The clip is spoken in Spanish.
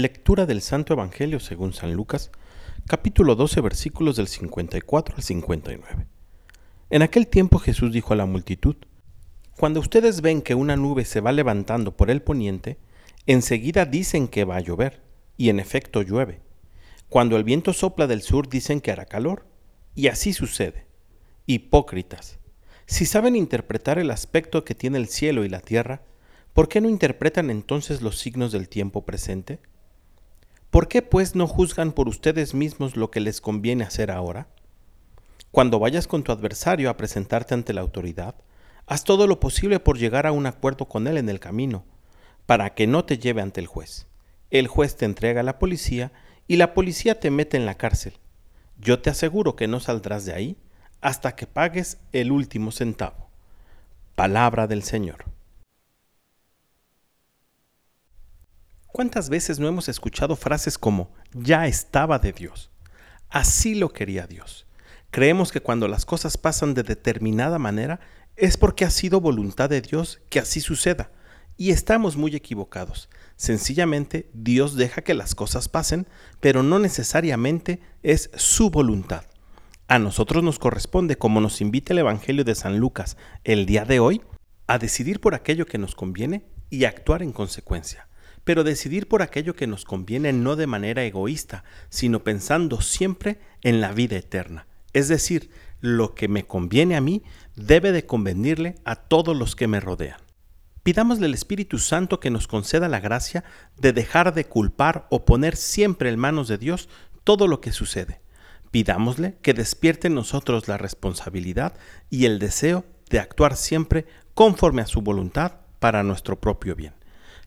Lectura del Santo Evangelio según San Lucas, capítulo 12, versículos del 54 al 59. En aquel tiempo Jesús dijo a la multitud, Cuando ustedes ven que una nube se va levantando por el poniente, enseguida dicen que va a llover, y en efecto llueve. Cuando el viento sopla del sur dicen que hará calor, y así sucede. Hipócritas, si saben interpretar el aspecto que tiene el cielo y la tierra, ¿por qué no interpretan entonces los signos del tiempo presente? ¿Por qué pues no juzgan por ustedes mismos lo que les conviene hacer ahora? Cuando vayas con tu adversario a presentarte ante la autoridad, haz todo lo posible por llegar a un acuerdo con él en el camino, para que no te lleve ante el juez. El juez te entrega a la policía y la policía te mete en la cárcel. Yo te aseguro que no saldrás de ahí hasta que pagues el último centavo. Palabra del Señor. ¿Cuántas veces no hemos escuchado frases como ya estaba de Dios? Así lo quería Dios. Creemos que cuando las cosas pasan de determinada manera es porque ha sido voluntad de Dios que así suceda. Y estamos muy equivocados. Sencillamente Dios deja que las cosas pasen, pero no necesariamente es su voluntad. A nosotros nos corresponde, como nos invita el Evangelio de San Lucas el día de hoy, a decidir por aquello que nos conviene y actuar en consecuencia pero decidir por aquello que nos conviene no de manera egoísta, sino pensando siempre en la vida eterna. Es decir, lo que me conviene a mí debe de convenirle a todos los que me rodean. Pidámosle al Espíritu Santo que nos conceda la gracia de dejar de culpar o poner siempre en manos de Dios todo lo que sucede. Pidámosle que despierte en nosotros la responsabilidad y el deseo de actuar siempre conforme a su voluntad para nuestro propio bien.